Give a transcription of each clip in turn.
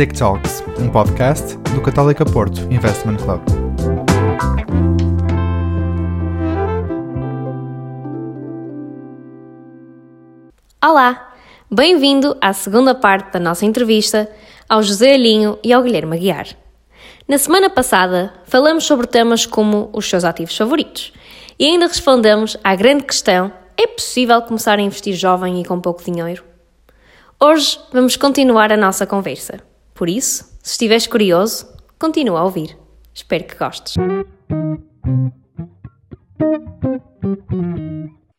SIC Talks, um podcast do Católica Porto Investment Club. Olá, bem-vindo à segunda parte da nossa entrevista ao José Alinho e ao Guilherme Aguiar. Na semana passada, falamos sobre temas como os seus ativos favoritos e ainda respondemos à grande questão: é possível começar a investir jovem e com pouco dinheiro? Hoje vamos continuar a nossa conversa. Por isso, se estiveres curioso, continua a ouvir. Espero que gostes.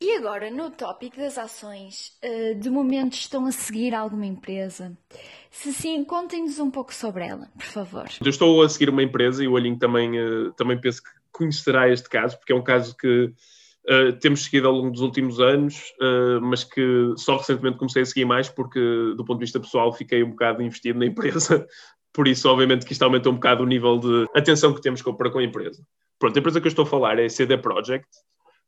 E agora, no tópico das ações, eh, de momento estão a seguir alguma empresa? Se sim, contem-nos um pouco sobre ela, por favor. Eu estou a seguir uma empresa e o Olhinho também, eh, também penso que conhecerá este caso, porque é um caso que Uh, temos seguido ao longo dos últimos anos, uh, mas que só recentemente comecei a seguir mais porque, do ponto de vista pessoal, fiquei um bocado investido na empresa. Por isso, obviamente, que isto aumentou um bocado o nível de atenção que temos para com a empresa. Pronto, a empresa que eu estou a falar é a CD Projekt.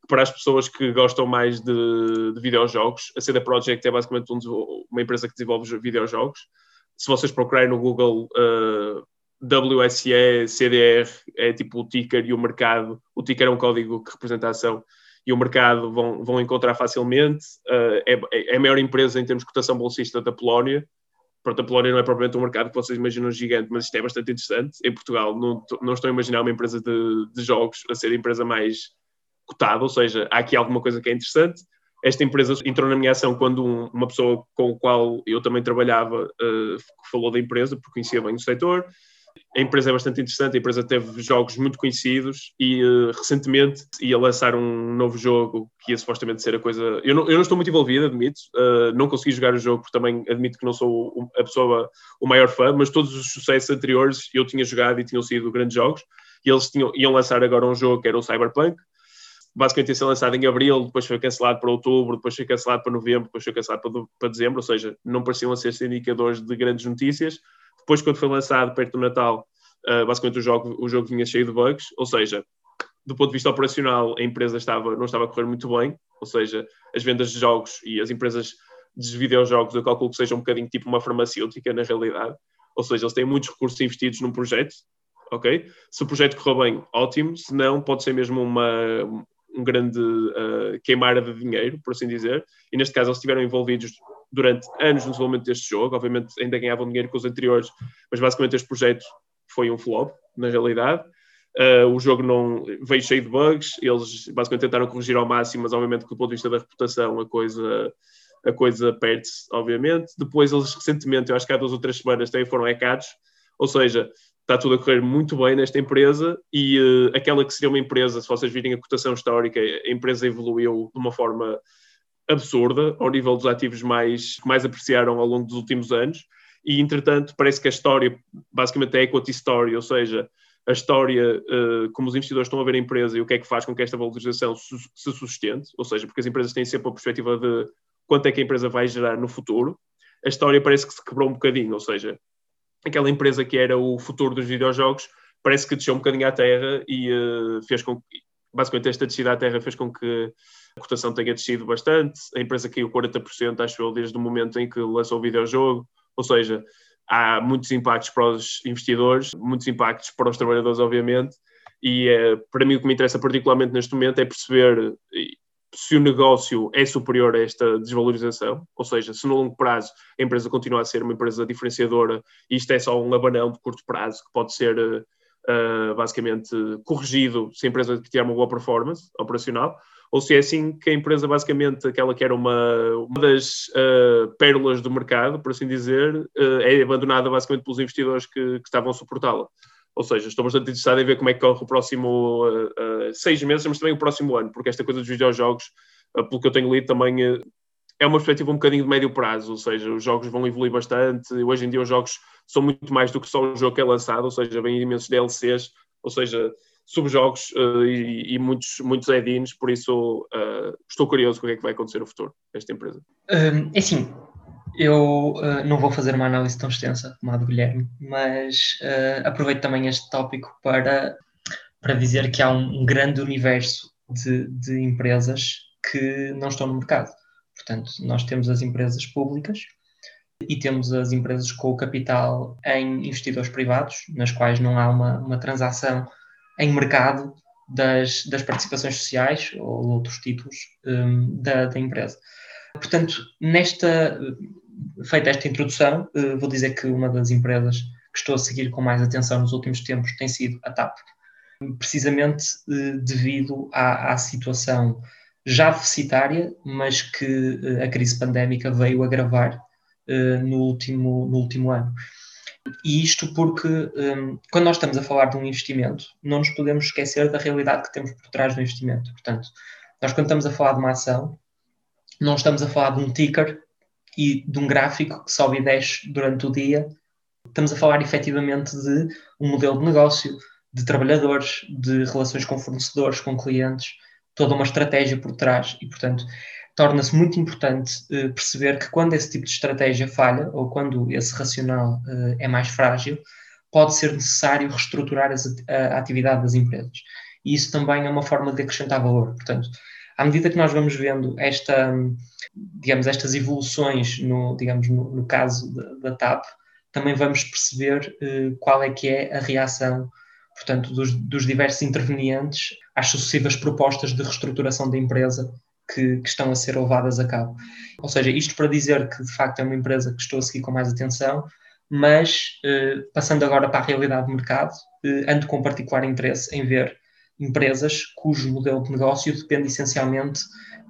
Para as pessoas que gostam mais de, de videojogos, a CD Projekt é basicamente um, uma empresa que desenvolve videojogos. Se vocês procurarem no Google uh, WSE, CDR, é tipo o ticker e o mercado. O ticker é um código de representação e o mercado vão, vão encontrar facilmente. Uh, é, é, a maior empresa em termos de cotação bolsista da Polónia. Pronto, a Polónia não é propriamente um mercado que vocês imaginam gigante, mas isto é bastante interessante. Em Portugal, não, não estou a imaginar uma empresa de, de jogos a ser a empresa mais cotada, ou seja, há aqui alguma coisa que é interessante. Esta empresa entrou na minha ação quando um, uma pessoa com a qual eu também trabalhava uh, falou da empresa, porque conhecia bem o setor a empresa é bastante interessante, a empresa teve jogos muito conhecidos e uh, recentemente ia lançar um novo jogo que ia supostamente ser a coisa. Eu não, eu não estou muito envolvido, admito, uh, não consegui jogar o jogo porque também admito que não sou a pessoa, o maior fã, mas todos os sucessos anteriores eu tinha jogado e tinham sido grandes jogos e eles tinham, iam lançar agora um jogo que era o Cyberpunk. Basicamente ia ser lançado em abril, depois foi cancelado para outubro, depois foi cancelado para novembro, depois foi cancelado para, para dezembro, ou seja, não pareciam ser indicadores de grandes notícias depois, quando foi lançado perto do Natal, uh, basicamente o jogo, o jogo vinha cheio de bugs, ou seja, do ponto de vista operacional, a empresa estava, não estava a correr muito bem, ou seja, as vendas de jogos e as empresas de videojogos, eu calculo que seja um bocadinho tipo uma farmacêutica na realidade, ou seja, eles têm muitos recursos investidos num projeto, ok? Se o projeto correr bem, ótimo, se não, pode ser mesmo uma, um grande uh, queimar de dinheiro, por assim dizer, e neste caso eles estiveram envolvidos durante anos no desenvolvimento deste jogo, obviamente ainda ganhavam dinheiro com os anteriores, mas basicamente este projeto foi um flop, na realidade. Uh, o jogo não veio cheio de bugs, eles basicamente tentaram corrigir ao máximo, mas obviamente do ponto de vista da reputação a coisa, a coisa perde-se, obviamente. Depois eles recentemente, eu acho que há duas ou três semanas, também foram hackados, ou seja, está tudo a correr muito bem nesta empresa e uh, aquela que seria uma empresa, se vocês virem a cotação histórica, a empresa evoluiu de uma forma absurda ao nível dos ativos mais, que mais apreciaram ao longo dos últimos anos e entretanto parece que a história basicamente é equity story, ou seja, a história uh, como os investidores estão a ver a empresa e o que é que faz com que esta valorização se, se sustente, ou seja, porque as empresas têm sempre a perspectiva de quanto é que a empresa vai gerar no futuro, a história parece que se quebrou um bocadinho, ou seja, aquela empresa que era o futuro dos videojogos parece que desceu um bocadinho à terra e uh, fez com que, basicamente esta descida à terra fez com que a cotação tenha descido bastante, a empresa caiu 40%, acho eu, desde o momento em que lançou o videojogo, ou seja, há muitos impactos para os investidores, muitos impactos para os trabalhadores, obviamente, e é, para mim o que me interessa particularmente neste momento é perceber se o negócio é superior a esta desvalorização, ou seja, se no longo prazo a empresa continua a ser uma empresa diferenciadora e isto é só um abanão de curto prazo que pode ser uh, basicamente corrigido se a empresa tiver uma boa performance operacional, ou se é assim que a empresa, basicamente, aquela que era uma, uma das uh, pérolas do mercado, por assim dizer, uh, é abandonada basicamente pelos investidores que, que estavam a suportá-la. Ou seja, estou bastante interessado em ver como é que corre o próximo uh, seis meses, mas também o próximo ano, porque esta coisa dos videojogos, pelo que eu tenho lido, também é uma perspectiva um bocadinho de médio prazo, ou seja, os jogos vão evoluir bastante, hoje em dia os jogos são muito mais do que só o jogo que é lançado, ou seja, vêm imensos DLCs, ou seja, subjogos uh, e, e, muitos, muitos add-ins, por isso uh, estou curioso com o que é que vai acontecer no futuro esta empresa. Um, é assim, eu uh, não vou fazer uma análise tão extensa como a do Guilherme, mas aproveito também este tópico para, para dizer que há um, um grande universo de, de empresas que não estão no mercado. Portanto, nós temos as empresas públicas e temos as empresas com o capital em investidores privados, nas quais não há uma, uma transação em mercado das, das participações sociais ou outros títulos um, da, da, empresa. Portanto, nesta, feita esta introdução, uh, vou dizer que uma das empresas que estou a seguir com mais atenção nos últimos tempos tem sido a TAP, precisamente uh, devido à, à situação já deficitária, mas que uh, a crise pandémica veio agravar no, último, no último ano. E isto porque, um, quando nós estamos a falar de um investimento, não nos podemos esquecer da realidade que temos por trás do investimento. Portanto, nós, quando estamos a falar de uma ação, não estamos a falar de um ticker e de um gráfico que sobe e desce durante o dia. Estamos a falar efetivamente de um modelo de negócio, de trabalhadores, de relações com fornecedores, com clientes, toda uma estratégia por trás. E, portanto, torna-se muito importante uh, perceber que quando esse tipo de estratégia falha ou quando esse racional uh, é mais frágil, pode ser necessário reestruturar as, a, a, atividade das empresas. E isso também é uma forma de acrescentar valor. Portanto, à medida que nós vamos vendo esta, digamos, estas evoluções no, digamos, no, no caso da, da, TAP, também vamos perceber uh, qual é que é a reação portanto, dos, dos diversos intervenientes às sucessivas propostas de reestruturação da empresa que, que, estão a ser levadas a cabo. Ou seja, isto para dizer que de facto é uma empresa que estou a seguir com mais atenção, mas eh, passando agora para a realidade do mercado, eh, ando com particular interesse em ver empresas cujo modelo de negócio depende essencialmente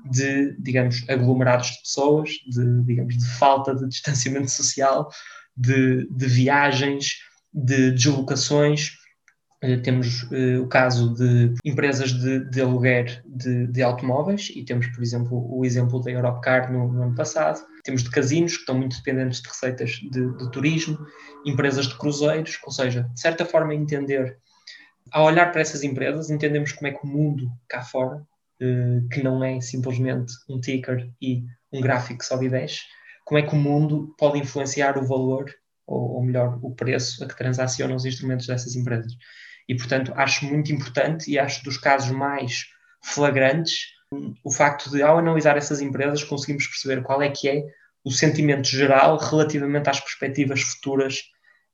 de, digamos, aglomerados de pessoas, de, digamos, de falta de distanciamento social, de, de viagens, de deslocações temos uh, o caso de empresas de, de aluguer de, de, automóveis e temos, por exemplo, o exemplo da Europcar no, no, ano passado. Temos de casinos, que estão muito dependentes de receitas de, de, turismo, empresas de cruzeiros, ou seja, de certa forma entender, ao olhar para essas empresas, entendemos como é que o mundo cá fora, uh, que não é simplesmente um ticker e um gráfico que sobe e desce, como é que o mundo pode influenciar o valor, ou, ou melhor, o preço a que transacionam os instrumentos dessas empresas. E, portanto, acho muito importante e acho dos casos mais flagrantes o facto de, ao analisar essas empresas, conseguimos perceber qual é que é o sentimento geral relativamente às perspectivas futuras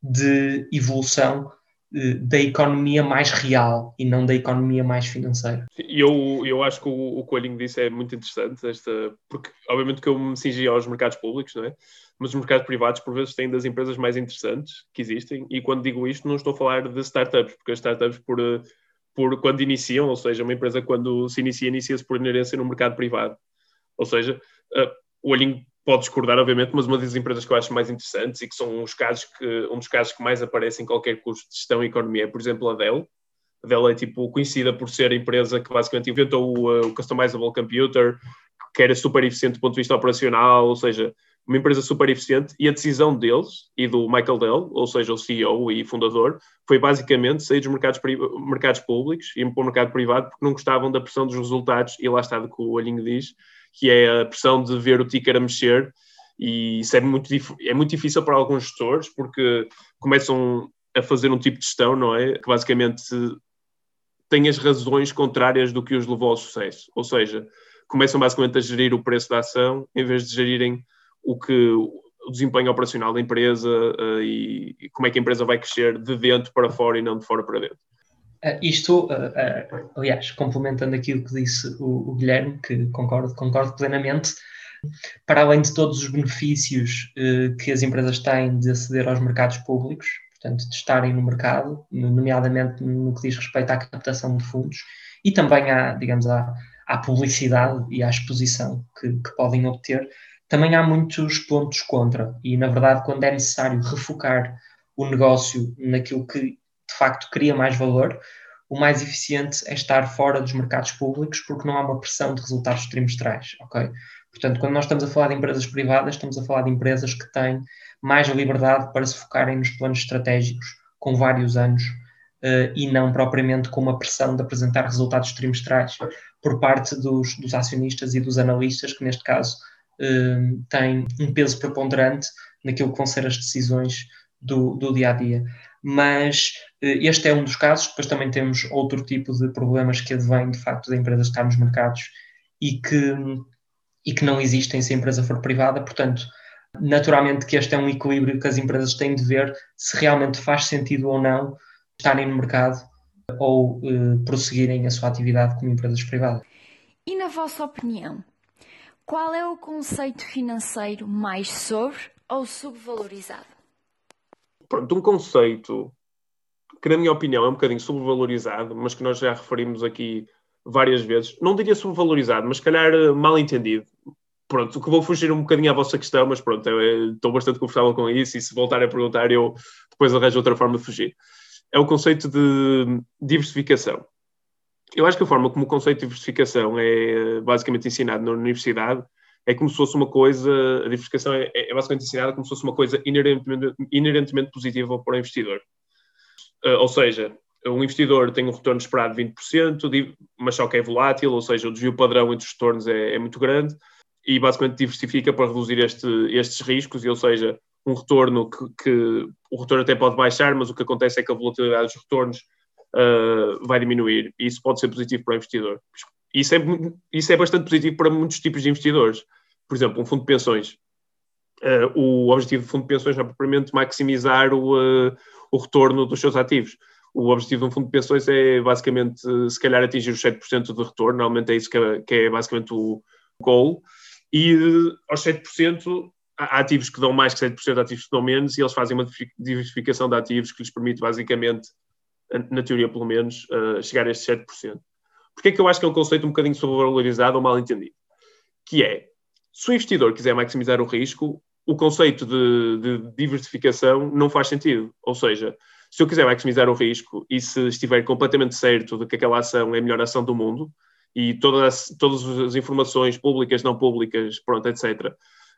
de evolução eh, da economia mais real e não da economia mais financeira. Eu, eu acho que o, o Coelhinho disse é muito interessante, esta, porque obviamente que eu me cingi aos mercados públicos, não é? Mas os mercados privados por vezes têm das empresas mais interessantes que existem e quando digo isto não estou a falar de startups, porque as startups por, por quando iniciam, ou seja, uma empresa quando se inicia, inicia-se por inerência no mercado privado. Ou seja, uh, o Olhinho pode discordar, obviamente, mas uma das empresas que eu acho mais interessantes e que são os casos que, um dos casos que mais aparecem em qualquer curso de gestão e economia é, por exemplo, a Dell. A Dell é tipo conhecida por ser a empresa que basicamente inventou o, o Customizable Computer, que era super eficiente do ponto de vista operacional, ou seja, uma empresa super eficiente, e a decisão deles e do Michael Dell, ou seja, o CEO e fundador, foi basicamente sair dos mercados, mercados públicos e ir para o mercado privado porque não gostavam da pressão dos resultados, e lá está do que o Olhinho diz, que é a pressão de ver o ticker a mexer, e isso é muito, é muito difícil para alguns gestores, porque começam a fazer um tipo de gestão, não é? Que basicamente tem as razões contrárias do que os levou ao sucesso. Ou seja, começam basicamente a gerir o preço da ação em vez de gerirem o que o desempenho operacional da empresa uh, e, e, como é que a empresa vai crescer de dentro para fora e não de fora para dentro. Uh, isto, uh, aliás, complementando aquilo que disse o, o, Guilherme, que concordo, concordo plenamente, para além de todos os benefícios que as empresas têm de aceder aos mercados públicos, portanto, de estarem no mercado, nomeadamente no que diz respeito à captação de fundos, e também à, digamos, à, à publicidade e à exposição que, que podem obter, também há muitos pontos contra. E, na verdade, quando é necessário refocar o negócio naquilo que de facto cria mais valor, o mais eficiente é estar fora dos mercados públicos porque não há uma pressão de resultados trimestrais, ok? Portanto, quando nós estamos a falar de empresas privadas, estamos a falar de empresas que têm mais liberdade para se focarem nos planos estratégicos com vários anos uh, e não propriamente com uma pressão de apresentar resultados trimestrais por parte dos, dos acionistas e dos analistas, que neste caso uh, têm um peso preponderante naquilo que vão ser as decisões do, do dia a dia mas eh, este é um dos casos. Depois também temos outro tipo de problemas que advêm de facto da empresa estar nos mercados e que, e que não existem se a empresa for privada. Portanto, Naturalmente que este é um equilíbrio que as empresas têm de ver se realmente faz sentido ou não estarem no mercado ou uh, prosseguirem a sua atividade como empresas privadas. E na vossa opinião, qual é o conceito financeiro mais sobre ou subvalorizado? Pronto, um conceito que, na minha opinião, é um bocadinho subvalorizado, mas que nós já referimos aqui várias vezes. Não diria subvalorizado, mas se calhar eh, mal entendido. Pronto, que vou fugir um bocadinho à vossa questão, mas pronto, eu, estou bastante confortável com isso e se voltarem a perguntar, eu depois arranjo outra forma de fugir. É o conceito de diversificação. Eu acho que a forma como o conceito de diversificação é eh, basicamente ensinado na universidade é como se fosse uma coisa, a diversificação é, é basicamente ensinada como se fosse uma coisa inerentemente, inerentemente positiva para o investidor. Uh, ou seja, um investidor tem um retorno esperado de 20%, mas só que é volátil, ou seja, o desvio padrão entre os retornos é, é muito grande e basicamente diversifica para reduzir este, estes riscos, e, ou seja, um retorno que, que, o retorno até pode baixar, mas o que acontece é que a volatilidade dos retornos uh, vai diminuir, e isso pode ser positivo para o investidor. Isso é, isso é bastante positivo para muitos tipos de investidores. Por exemplo, um fundo de pensões. Uh, o objetivo do fundo de pensões é propriamente maximizar o, uh, o retorno dos seus ativos o objetivo de um fundo de pensões é basicamente, se calhar, atingir os 7% de retorno, normalmente é isso que é, que é basicamente o goal, e aos 7% há ativos que dão mais que 7%, ativos que dão menos, e eles fazem uma diversificação de ativos que lhes permite basicamente, na teoria pelo menos, uh, chegar a estes 7%. Porquê é que eu acho que é um conceito um bocadinho sobrevalorizado ou mal entendido? Que é, se o investidor quiser maximizar o risco, o conceito de, de diversificação não faz sentido. Ou seja, se eu quiser maximizar o risco e se estiver completamente certo de que aquela ação é a melhor ação do mundo e todas, todas as informações públicas, não públicas, pronto, etc.,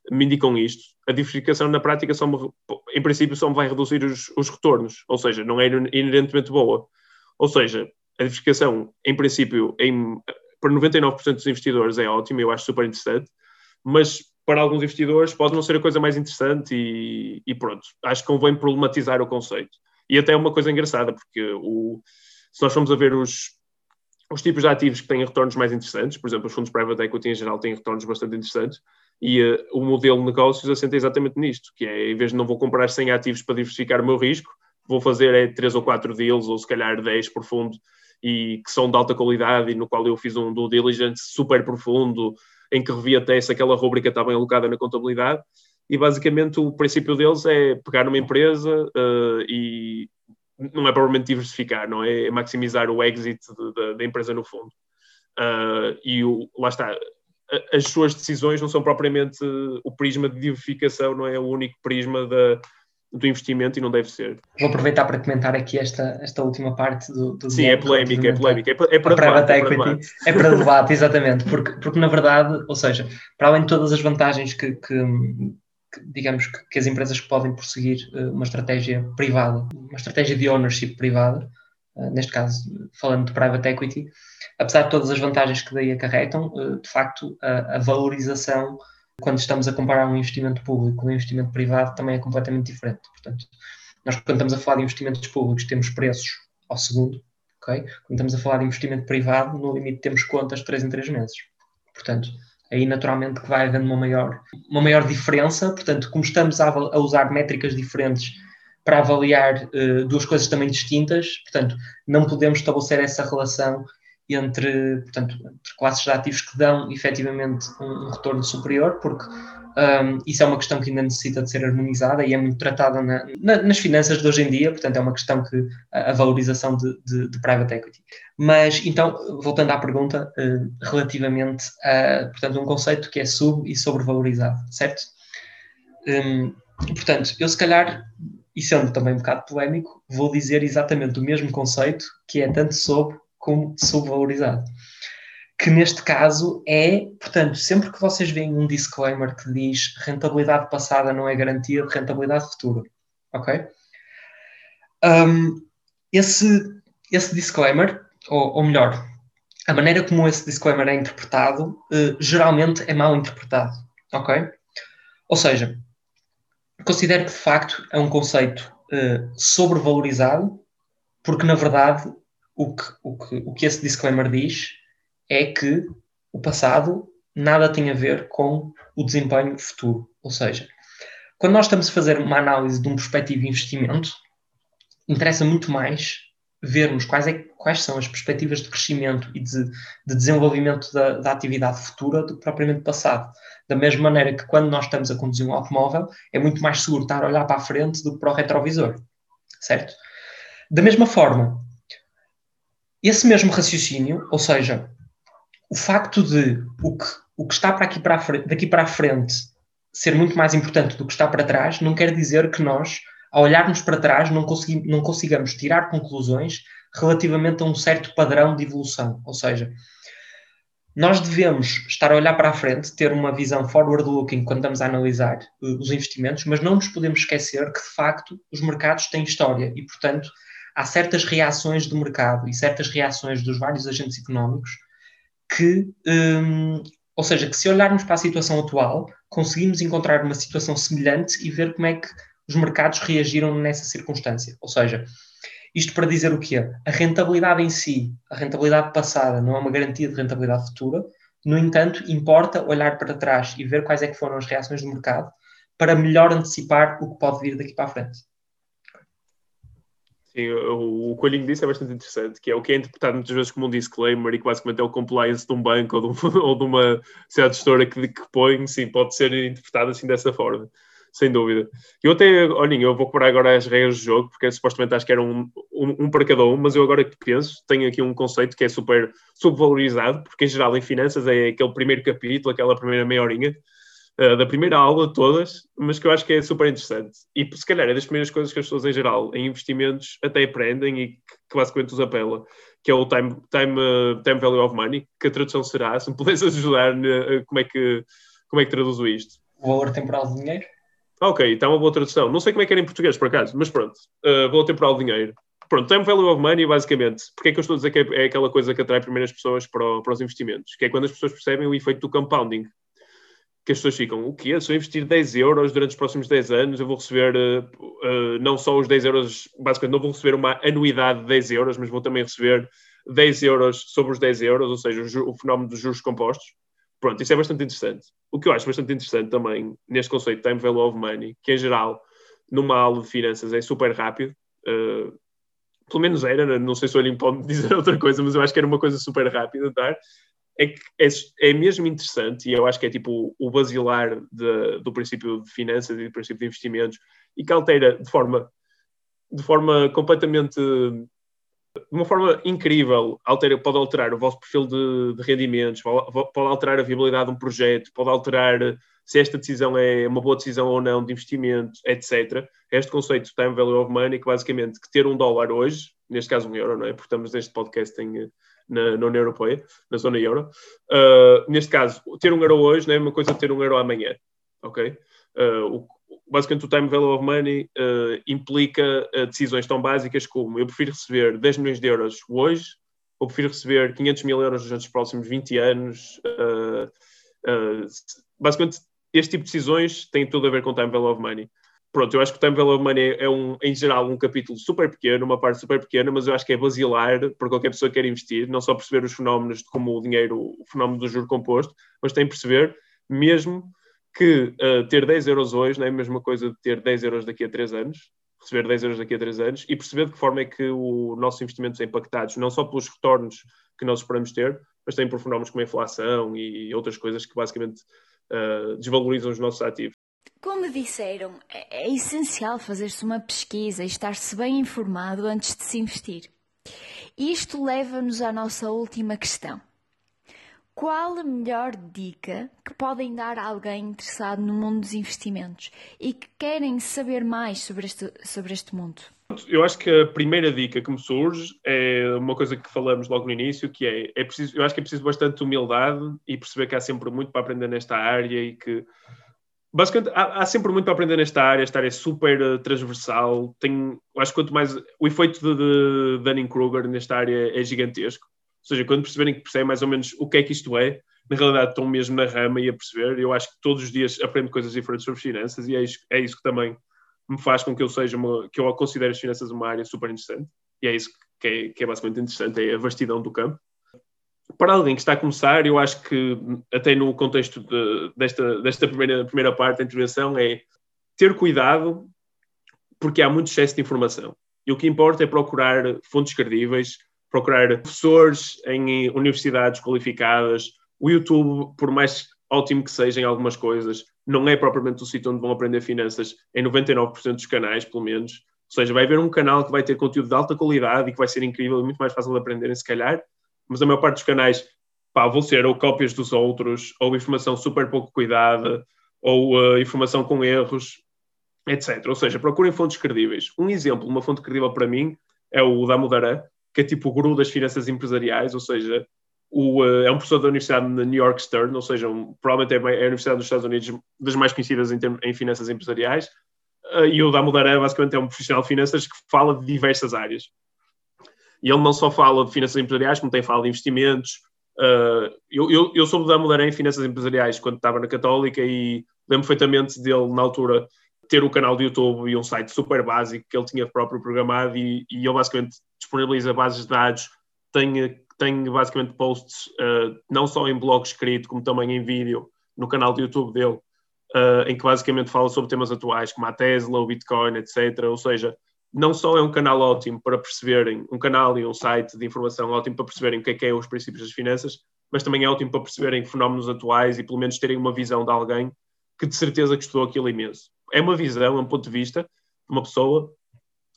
me indicam isto, a diversificação na prática, só me, em princípio, só me vai reduzir os, os retornos, ou seja, não é inerentemente boa. Ou seja, a diversificação, em princípio, em, para 99% dos investidores é ótima, eu acho super interessante, mas para alguns investidores pode não ser a coisa mais interessante e, e pronto, acho que convém problematizar o conceito. E até é uma coisa engraçada, porque o, se nós formos a ver os, os tipos de ativos que têm retornos mais interessantes, por exemplo, os fundos private equity em geral têm retornos bastante interessantes, e uh, o modelo de negócios assenta exatamente nisto, que é, em vez de não vou comprar 100 ativos para diversificar o meu risco, vou fazer é 3 ou 4 deals, ou se calhar 10 por fundo, e que são de alta qualidade, e no qual eu fiz um due diligence super profundo, em que revi até se aquela rubrica está bem alocada na contabilidade, e basicamente o princípio deles é pegar numa empresa uh, e não é provavelmente diversificar, não é? é maximizar o exit da empresa no fundo. Uh, e o, lá está, as suas decisões não são propriamente o prisma de diversificação, não é o único prisma da, do investimento e não deve ser. Vou aproveitar para comentar aqui esta, esta última parte do, do Sim, é polémica, é polémica, é para, é para debate. É para debate, é para debate exatamente, porque, porque na verdade, ou seja, para além de todas as vantagens que, que que, digamos que, que, as empresas podem prosseguir uh, uma estratégia privada, uma estratégia de ownership privada, neste caso falando de private equity, apesar de todas as vantagens que daí acarretam, uh, de facto a, a, valorização quando estamos a comparar um investimento público com um investimento privado também é completamente diferente. Portanto, nós quando estamos a falar de investimentos públicos temos preços ao segundo, ok? Quando estamos a falar de investimento privado, no limite temos contas de 3 em 3 meses. Portanto, aí naturalmente que vai havendo uma maior, uma maior diferença, portanto, como estamos a, a usar métricas diferentes para avaliar uh, duas coisas também distintas, portanto, não podemos estabelecer essa relação entre, portanto, entre classes de ativos que dão efetivamente um, um retorno superior, porque um, isso é uma questão que ainda necessita de ser harmonizada e é muito tratada na, na, nas finanças de hoje em dia, portanto, é uma questão que a, a valorização de, de, de, private equity. Mas, então, voltando à pergunta, uh, relativamente a, portanto, um conceito que é sub e sobrevalorizado, certo? Um, portanto, eu se calhar, e sendo também um bocado polémico, vou dizer exatamente o mesmo conceito, que é tanto sob como subvalorizado que neste caso é, portanto, sempre que vocês veem um disclaimer que diz rentabilidade passada não é garantia de rentabilidade futura, ok? Um, esse, esse disclaimer, ou, ou, melhor, a maneira como esse disclaimer é interpretado, uh, geralmente é mal interpretado, ok? Ou seja, considero que de facto é um conceito uh, sobrevalorizado, porque na verdade o que, o, que, o que esse disclaimer diz é que o passado nada tem a ver com o desempenho futuro. Ou seja, quando nós estamos a fazer uma análise de um prospectivo de investimento, interessa muito mais vermos quais, é, quais são as perspectivas de crescimento e de, de desenvolvimento da, da, atividade futura do que propriamente passado. Da mesma maneira que quando nós estamos a conduzir um automóvel, é muito mais seguro estar a olhar para a frente do que para o retrovisor, certo? Da mesma forma, esse mesmo raciocínio, ou seja, o facto de o que, o que está para aqui para frente, daqui para a frente ser muito mais importante do que está para trás, não quer dizer que nós ao olharmos para trás, não, consegui, não consigamos tirar conclusões relativamente a um certo padrão de evolução. Ou seja, nós devemos estar a olhar para a frente, ter uma visão forward-looking quando estamos a analisar uh, os investimentos, mas não nos podemos esquecer que, de facto, os mercados têm história e, portanto, há certas reações do mercado e certas reações dos vários agentes económicos que, um, ou seja, que se olharmos para a situação atual, conseguimos encontrar uma situação semelhante e ver como é que os mercados reagiram nessa circunstância. Ou seja, isto para dizer o quê? A rentabilidade em si, a rentabilidade passada, não é uma garantia de rentabilidade futura. No entanto, importa olhar para trás e ver quais é que foram as reações do mercado para melhor antecipar o que pode vir daqui para a frente. Sim, o, o Coelhinho disse é bastante interessante, que é o que é interpretado muitas vezes como um disclaimer e que basicamente é o compliance de um banco ou de, ou de uma sociedade gestora que, que põe, sim, pode ser interpretado assim dessa forma sem dúvida. Eu até, olhem, eu vou cobrar agora as regras do jogo, porque supostamente acho que era um, um, um, para cada um, mas eu agora que penso, tenho aqui um conceito que é super subvalorizado, porque em geral em finanças é aquele primeiro capítulo, aquela primeira meia horinha, uh, da primeira aula todas, mas que eu acho que é super interessante. E se calhar é das primeiras coisas que as pessoas em geral, em investimentos, até aprendem e que, basicamente os apela, que é o time, time, uh, time Value of Money, que a tradução será, se me pudesse ajudar, uh, como, é que, como é que traduzo isto? O valor temporal de dinheiro? Ok, está uma boa tradução. Não sei como é que era em português, por acaso, mas pronto. Uh, valor temporal de dinheiro. Pronto, time value of money, basicamente. Porque é que eu estou a dizer que é, é aquela coisa que atrai primeiro as pessoas para, o, para, os investimentos? Que é quando as pessoas percebem o efeito do compounding. Que as pessoas ficam, o quê? Se eu investir 10 euros durante os próximos 10 anos, eu vou receber uh, uh, não só os 10 euros, basicamente não vou receber uma anuidade de 10 euros, mas vou também receber 10 euros sobre os 10 euros, ou seja, o, o fenómeno dos juros compostos. Pronto, isso é bastante interessante. O que eu acho bastante interessante também neste conceito de time value of money, que em geral, numa aula de finanças, é super rápido. Uh, pelo menos era, não sei se o Olhinho pode dizer outra coisa, mas eu acho que era uma coisa super rápida dar. É que é, é mesmo interessante, e eu acho que é tipo o basilar de, do princípio de finanças e do princípio de investimentos, e que altera de forma, de forma completamente de uma forma incrível, altera, pode alterar o vosso perfil de, de, rendimentos, pode alterar a viabilidade de um projeto, pode alterar se esta decisão é uma boa decisão ou não de investimento, etc. Este conceito de time value of money, que basicamente que ter um dólar hoje, neste caso um euro, não é? Porque estamos neste podcast em, na, na União Europeia, na zona euro. Uh, neste caso, ter um euro hoje não é uma coisa de ter um euro amanhã, ok? Uh, o, basicamente o time value of money uh, implica uh, decisões tão básicas como eu prefiro receber 10 milhões de euros hoje ou prefiro receber 500 mil euros nos próximos 20 anos. Uh, basicamente, este tipo de decisões tem tudo a ver com time value of money. Pronto, eu acho que o time value of money é, um, em geral, um capítulo super pequeno, uma parte super pequena, mas eu acho que é basilar para qualquer pessoa que quer investir, não só perceber os fenómenos de como o dinheiro, o fenómeno do juro composto, mas tem que perceber mesmo que uh, ter 10 euros hoje não é a mesma coisa de ter 10 euros daqui a 3 anos, receber 10 euros daqui a 3 anos, e perceber de que forma é que o nossos investimentos são impactados, não só pelos retornos que nós esperamos ter, mas também por fenómenos como a inflação e outras coisas que basicamente uh, desvalorizam os nossos ativos. Como disseram, é, é essencial fazer-se uma pesquisa e estar-se bem informado antes de se investir. Isto leva-nos à nossa última questão. Qual a melhor dica que podem dar a alguém interessado no mundo dos investimentos e que querem saber mais sobre este, sobre este mundo? Eu acho que a primeira dica que me surge é uma coisa que falamos logo no início, que é, é preciso, eu acho que é preciso bastante humildade e perceber que há sempre muito para aprender nesta área e que basicamente há, há sempre muito para aprender nesta área, esta área é super uh, transversal, tem, acho que quanto mais o efeito de, de Dunning-Kruger nesta área é gigantesco seja, quando perceberem que percebem mais ou menos o que é que isto é, na realidade estão mesmo na rama e a perceber. Eu acho que todos os dias aprendo coisas diferentes sobre finanças e é isso, é isso que também me faz com que eu seja uma, que eu considere as finanças uma área super interessante. E é isso que é, que é basicamente interessante, é a vastidão do campo. Para alguém que está a começar, eu acho que até no contexto de, desta, desta primeira, primeira parte da intervenção é ter cuidado, porque há muito excesso de informação. E o que importa é procurar fontes credíveis, procurar professores em universidades qualificadas. O YouTube, por mais ótimo que seja em algumas coisas, não é propriamente o sítio onde vão aprender finanças em 99% dos canais, pelo menos. Ou seja, vai haver um canal que vai ter conteúdo de alta qualidade e que vai ser incrível e muito mais fácil de aprenderem, se calhar, mas a maior parte dos canais pá, vão ser ou cópias dos outros, ou informação super pouco cuidada, ou uh, informação com erros, etc. Ou seja, procurem fontes credíveis. Um exemplo, uma fonte credível para mim, é o da Mudarã, que é tipo o guru das finanças empresariais, ou seja, o, uh, é um professor da Universidade de New York Stern, ou seja, um, provavelmente é a Universidade dos Estados Unidos das mais conhecidas em, em finanças empresariais, uh, e o da Mudarã basicamente é um profissional de finanças que fala de diversas áreas. E ele não só fala de finanças empresariais, como tem fala de investimentos. Uh, eu, eu, eu soube da em finanças empresariais quando estava na Católica e lembro perfeitamente dele, na altura, ter o um canal de YouTube e um site super básico que ele tinha próprio programado e, e ele basicamente disponibiliza bases de dados, tem, tem basicamente posts uh, não só em blog escrito, como também em vídeo no canal de YouTube dele, uh, em que basicamente fala sobre temas atuais como a Tesla, o Bitcoin, etc. Ou seja, não só é um canal ótimo para perceberem, um canal e um site de informação ótimo para perceberem o que é que é os princípios das finanças, mas também é ótimo para perceberem fenómenos atuais e pelo menos terem uma visão de alguém que de certeza que estudou aquilo imenso é uma visão, é um ponto de vista de uma pessoa,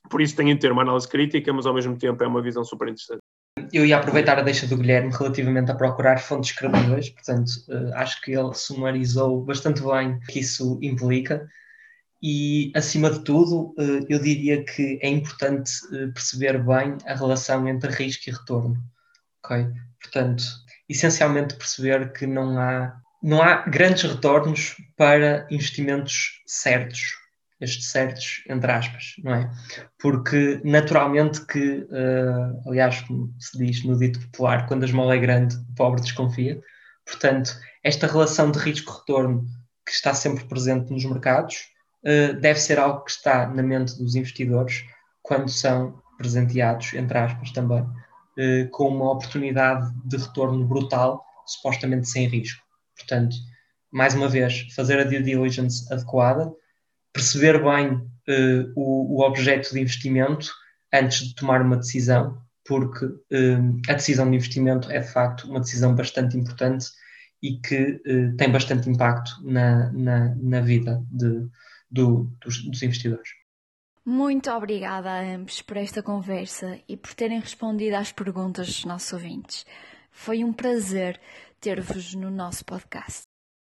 por isso tem de ter uma análise crítica, mas ao mesmo tempo é uma visão super interessante. Eu ia aproveitar a deixa do Guilherme relativamente a procurar fontes credíveis, portanto, uh, acho que ele sumarizou bastante bem o que isso implica. E, acima de tudo, uh, eu diria que é importante uh, perceber bem a relação entre risco e retorno. Ok? Portanto, essencialmente perceber que não há não há grandes retornos para investimentos certos, estes certos, entre aspas, não é? Porque naturalmente que, uh, aliás, como se diz no dito popular, quando a esmola é grande, o pobre desconfia. Portanto, esta relação de risco-retorno que está sempre presente nos mercados uh, deve ser algo que está na mente dos investidores quando são presenteados, entre aspas também, uh, com uma oportunidade de retorno brutal, supostamente sem risco. Portanto, mais uma vez, fazer a due diligence adequada, perceber bem uh, o, o, objeto de investimento antes de tomar uma decisão, porque uh, a decisão de investimento é de facto uma decisão bastante importante e que uh, tem bastante impacto na, na, na vida de, do, dos, dos investidores. Muito obrigada a ambos por esta conversa e por terem respondido às perguntas dos nossos ouvintes. Foi um prazer ter-vos no nosso podcast.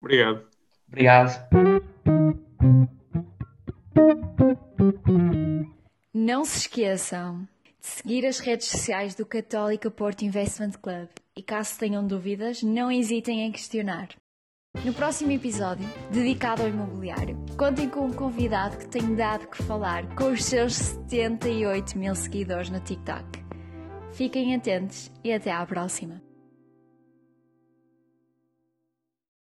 Obrigado. Obrigado. Não se esqueçam de seguir as redes sociais do Católica Porto Investment Club e caso tenham dúvidas, não hesitem em questionar. No próximo episódio, dedicado ao imobiliário, contem com um convidado que tem dado que falar com os seus 78 mil seguidores no TikTok. Fiquem atentos e até à próxima!